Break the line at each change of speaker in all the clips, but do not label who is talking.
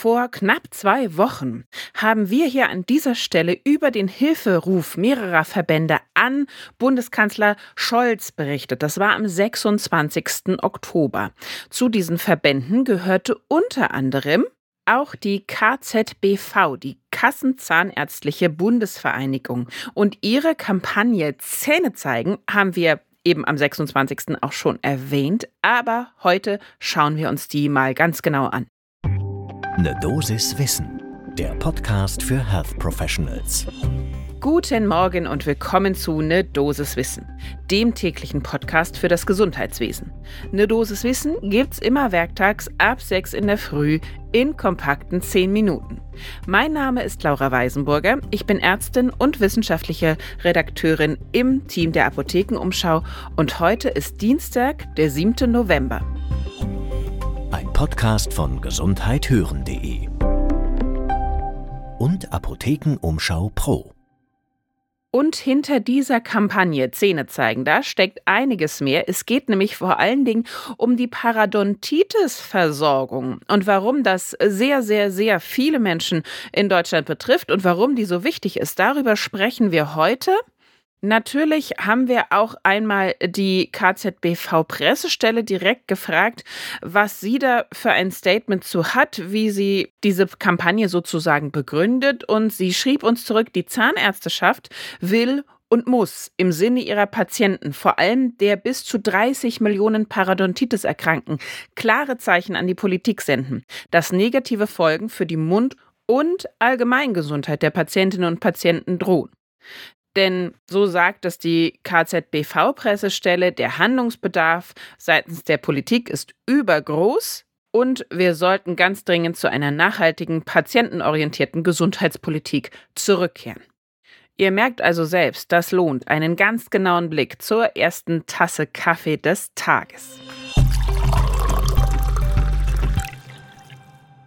Vor knapp zwei Wochen haben wir hier an dieser Stelle über den Hilferuf mehrerer Verbände an Bundeskanzler Scholz berichtet. Das war am 26. Oktober. Zu diesen Verbänden gehörte unter anderem auch die KZBV, die Kassenzahnärztliche Bundesvereinigung. Und ihre Kampagne Zähne zeigen haben wir eben am 26. auch schon erwähnt, aber heute schauen wir uns die mal ganz genau an.
Ne Dosis Wissen, der Podcast für Health Professionals.
Guten Morgen und willkommen zu Ne Dosis Wissen, dem täglichen Podcast für das Gesundheitswesen. Ne Dosis Wissen gibt's immer werktags ab 6 in der Früh in kompakten 10 Minuten. Mein Name ist Laura Weisenburger. Ich bin Ärztin und wissenschaftliche Redakteurin im Team der Apothekenumschau und heute ist Dienstag, der 7. November.
Podcast von gesundheithören.de und Apothekenumschau Pro.
Und hinter dieser Kampagne Zähne zeigen, da steckt einiges mehr. Es geht nämlich vor allen Dingen um die Parodontitis-Versorgung und warum das sehr, sehr, sehr viele Menschen in Deutschland betrifft und warum die so wichtig ist. Darüber sprechen wir heute. Natürlich haben wir auch einmal die KZBV-Pressestelle direkt gefragt, was sie da für ein Statement zu hat, wie sie diese Kampagne sozusagen begründet. Und sie schrieb uns zurück, die Zahnärzteschaft will und muss im Sinne ihrer Patienten, vor allem der bis zu 30 Millionen Parodontitis erkranken, klare Zeichen an die Politik senden, dass negative Folgen für die Mund- und Allgemeingesundheit der Patientinnen und Patienten drohen. Denn so sagt es die KZBV-Pressestelle, der Handlungsbedarf seitens der Politik ist übergroß und wir sollten ganz dringend zu einer nachhaltigen, patientenorientierten Gesundheitspolitik zurückkehren. Ihr merkt also selbst, das lohnt einen ganz genauen Blick zur ersten Tasse Kaffee des Tages.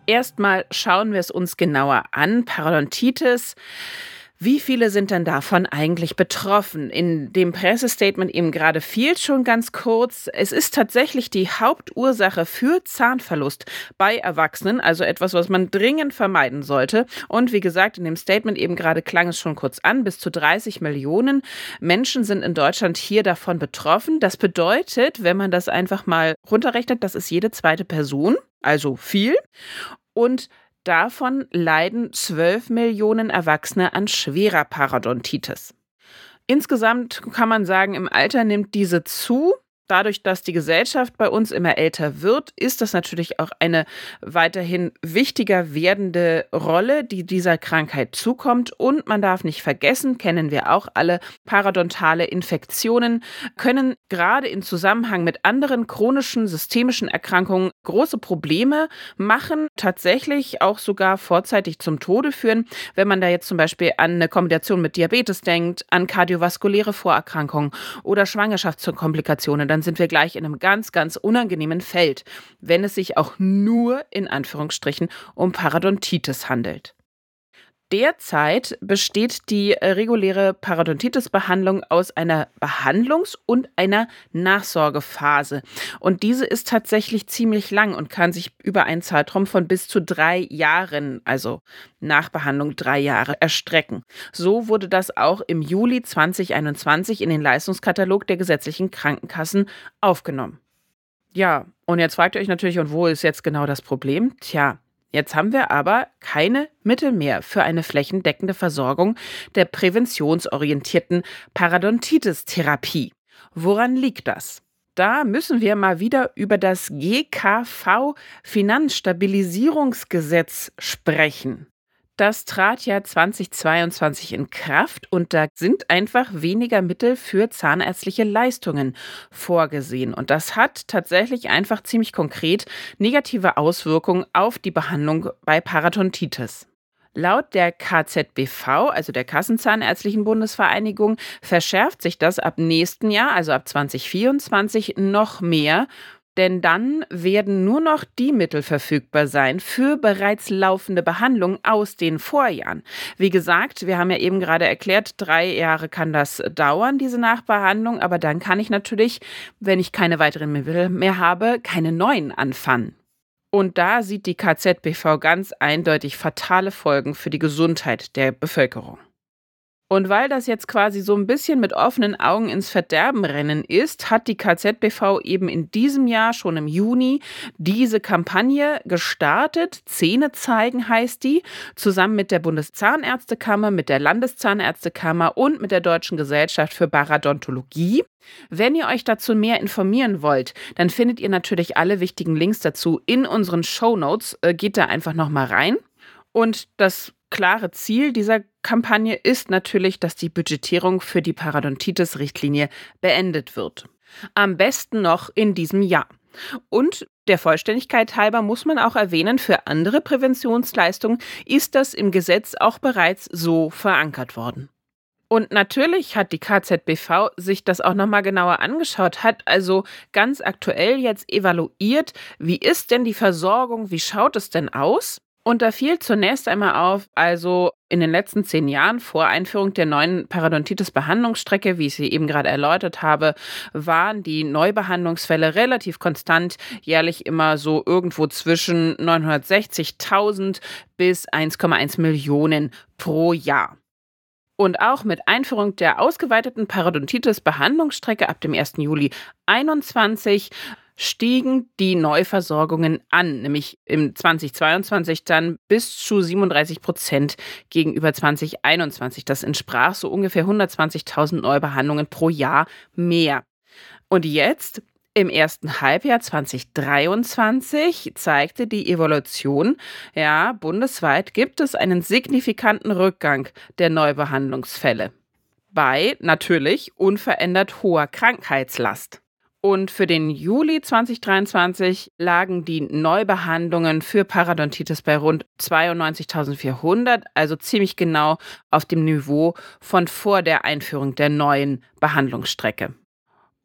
Erstmal schauen wir es uns genauer an. Parodontitis wie viele sind denn davon eigentlich betroffen? In dem Pressestatement eben gerade fiel schon ganz kurz. Es ist tatsächlich die Hauptursache für Zahnverlust bei Erwachsenen, also etwas, was man dringend vermeiden sollte. Und wie gesagt, in dem Statement eben gerade klang es schon kurz an, bis zu 30 Millionen Menschen sind in Deutschland hier davon betroffen. Das bedeutet, wenn man das einfach mal runterrechnet, das ist jede zweite Person, also viel. Und Davon leiden 12 Millionen Erwachsene an schwerer Parodontitis. Insgesamt kann man sagen, im Alter nimmt diese zu. Dadurch, dass die Gesellschaft bei uns immer älter wird, ist das natürlich auch eine weiterhin wichtiger werdende Rolle, die dieser Krankheit zukommt. Und man darf nicht vergessen, kennen wir auch alle, paradontale Infektionen können gerade in Zusammenhang mit anderen chronischen systemischen Erkrankungen große Probleme machen, tatsächlich auch sogar vorzeitig zum Tode führen. Wenn man da jetzt zum Beispiel an eine Kombination mit Diabetes denkt, an kardiovaskuläre Vorerkrankungen oder Schwangerschaftskomplikationen, dann sind wir gleich in einem ganz, ganz unangenehmen Feld, wenn es sich auch nur in Anführungsstrichen um Parodontitis handelt. Derzeit besteht die äh, reguläre Parodontitis-Behandlung aus einer Behandlungs- und einer Nachsorgephase. Und diese ist tatsächlich ziemlich lang und kann sich über einen Zeitraum von bis zu drei Jahren, also Nachbehandlung drei Jahre, erstrecken. So wurde das auch im Juli 2021 in den Leistungskatalog der gesetzlichen Krankenkassen aufgenommen. Ja, und jetzt fragt ihr euch natürlich, und wo ist jetzt genau das Problem? Tja, Jetzt haben wir aber keine Mittel mehr für eine flächendeckende Versorgung der präventionsorientierten Parodontitis-Therapie. Woran liegt das? Da müssen wir mal wieder über das GKV Finanzstabilisierungsgesetz sprechen. Das trat ja 2022 in Kraft und da sind einfach weniger Mittel für zahnärztliche Leistungen vorgesehen. Und das hat tatsächlich einfach ziemlich konkret negative Auswirkungen auf die Behandlung bei Parodontitis. Laut der KZBV, also der Kassenzahnärztlichen Bundesvereinigung, verschärft sich das ab nächsten Jahr, also ab 2024, noch mehr denn dann werden nur noch die Mittel verfügbar sein für bereits laufende Behandlungen aus den Vorjahren. Wie gesagt, wir haben ja eben gerade erklärt, drei Jahre kann das dauern, diese Nachbehandlung, aber dann kann ich natürlich, wenn ich keine weiteren Mittel mehr habe, keine neuen anfangen. Und da sieht die KZBV ganz eindeutig fatale Folgen für die Gesundheit der Bevölkerung. Und weil das jetzt quasi so ein bisschen mit offenen Augen ins Verderben rennen ist, hat die KZBV eben in diesem Jahr schon im Juni diese Kampagne gestartet. Zähne zeigen heißt die, zusammen mit der Bundeszahnärztekammer, mit der Landeszahnärztekammer und mit der Deutschen Gesellschaft für Paradontologie. Wenn ihr euch dazu mehr informieren wollt, dann findet ihr natürlich alle wichtigen Links dazu in unseren Show Notes. Äh, geht da einfach nochmal rein. Und das klare Ziel dieser Kampagne ist natürlich, dass die Budgetierung für die Parodontitis-Richtlinie beendet wird. Am besten noch in diesem Jahr. Und der Vollständigkeit halber muss man auch erwähnen, für andere Präventionsleistungen ist das im Gesetz auch bereits so verankert worden. Und natürlich hat die KZBV sich das auch nochmal genauer angeschaut, hat also ganz aktuell jetzt evaluiert, wie ist denn die Versorgung, wie schaut es denn aus? Und da fiel zunächst einmal auf, also in den letzten zehn Jahren vor Einführung der neuen Parodontitis-Behandlungsstrecke, wie ich sie eben gerade erläutert habe, waren die Neubehandlungsfälle relativ konstant, jährlich immer so irgendwo zwischen 960.000 bis 1,1 Millionen pro Jahr. Und auch mit Einführung der ausgeweiteten Parodontitis-Behandlungsstrecke ab dem 1. Juli 2021 stiegen die Neuversorgungen an, nämlich im 2022 dann bis zu 37 Prozent gegenüber 2021. Das entsprach so ungefähr 120.000 Neubehandlungen pro Jahr mehr. Und jetzt im ersten Halbjahr 2023 zeigte die Evolution, ja, bundesweit gibt es einen signifikanten Rückgang der Neubehandlungsfälle bei natürlich unverändert hoher Krankheitslast. Und für den Juli 2023 lagen die Neubehandlungen für Parodontitis bei rund 92.400, also ziemlich genau auf dem Niveau von vor der Einführung der neuen Behandlungsstrecke.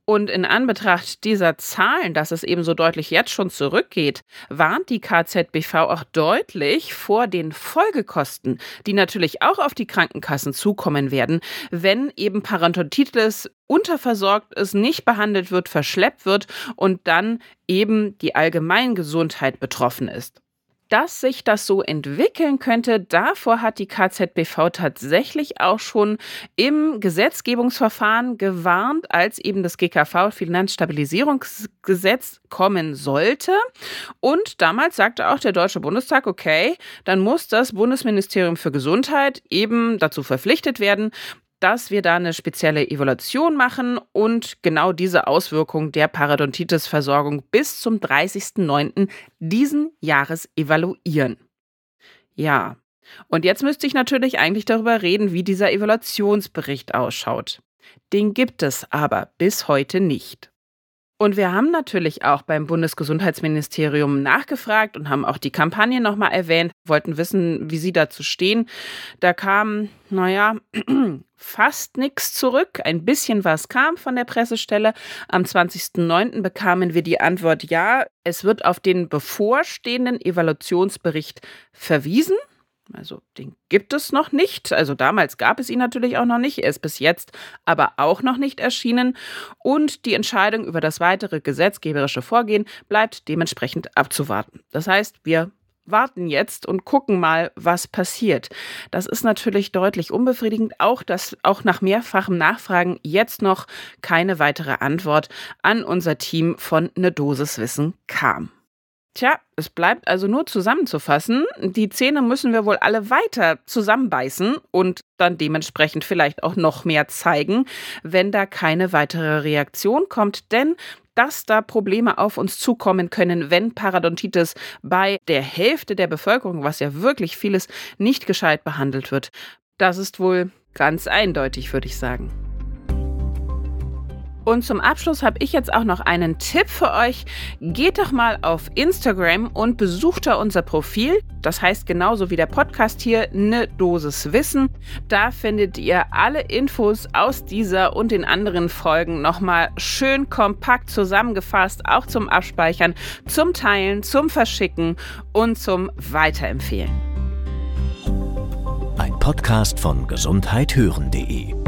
Und in Anbetracht dieser Zahlen, dass es eben so deutlich jetzt schon zurückgeht, warnt die KZBV auch deutlich vor den Folgekosten, die natürlich auch auf die Krankenkassen zukommen werden, wenn eben Parodontitis unterversorgt ist, nicht behandelt wird, verschleppt wird und dann eben die Allgemeingesundheit betroffen ist dass sich das so entwickeln könnte, davor hat die KZBV tatsächlich auch schon im Gesetzgebungsverfahren gewarnt, als eben das GKV Finanzstabilisierungsgesetz kommen sollte. Und damals sagte auch der Deutsche Bundestag, okay, dann muss das Bundesministerium für Gesundheit eben dazu verpflichtet werden, dass wir da eine spezielle Evaluation machen und genau diese Auswirkung der Parodontitis-Versorgung bis zum 30.09. diesen Jahres evaluieren. Ja, und jetzt müsste ich natürlich eigentlich darüber reden, wie dieser Evaluationsbericht ausschaut. Den gibt es aber bis heute nicht. Und wir haben natürlich auch beim Bundesgesundheitsministerium nachgefragt und haben auch die Kampagne nochmal erwähnt, wollten wissen, wie sie dazu stehen. Da kam, naja, fast nichts zurück. Ein bisschen was kam von der Pressestelle. Am 20.09. bekamen wir die Antwort, ja, es wird auf den bevorstehenden Evaluationsbericht verwiesen. Also den gibt es noch nicht. Also damals gab es ihn natürlich auch noch nicht. Er ist bis jetzt aber auch noch nicht erschienen. Und die Entscheidung über das weitere gesetzgeberische Vorgehen bleibt dementsprechend abzuwarten. Das heißt, wir warten jetzt und gucken mal, was passiert. Das ist natürlich deutlich unbefriedigend, auch dass auch nach mehrfachem Nachfragen jetzt noch keine weitere Antwort an unser Team von Ne Dosis Wissen kam. Tja, es bleibt also nur zusammenzufassen. Die Zähne müssen wir wohl alle weiter zusammenbeißen und dann dementsprechend vielleicht auch noch mehr zeigen, wenn da keine weitere Reaktion kommt. Denn dass da Probleme auf uns zukommen können, wenn Parodontitis bei der Hälfte der Bevölkerung, was ja wirklich vieles, nicht gescheit behandelt wird. Das ist wohl ganz eindeutig, würde ich sagen. Und zum Abschluss habe ich jetzt auch noch einen Tipp für euch. Geht doch mal auf Instagram und besucht da unser Profil. Das heißt genauso wie der Podcast hier, eine Dosis Wissen. Da findet ihr alle Infos aus dieser und den anderen Folgen nochmal schön kompakt zusammengefasst, auch zum Abspeichern, zum Teilen, zum Verschicken und zum Weiterempfehlen.
Ein Podcast von gesundheithören.de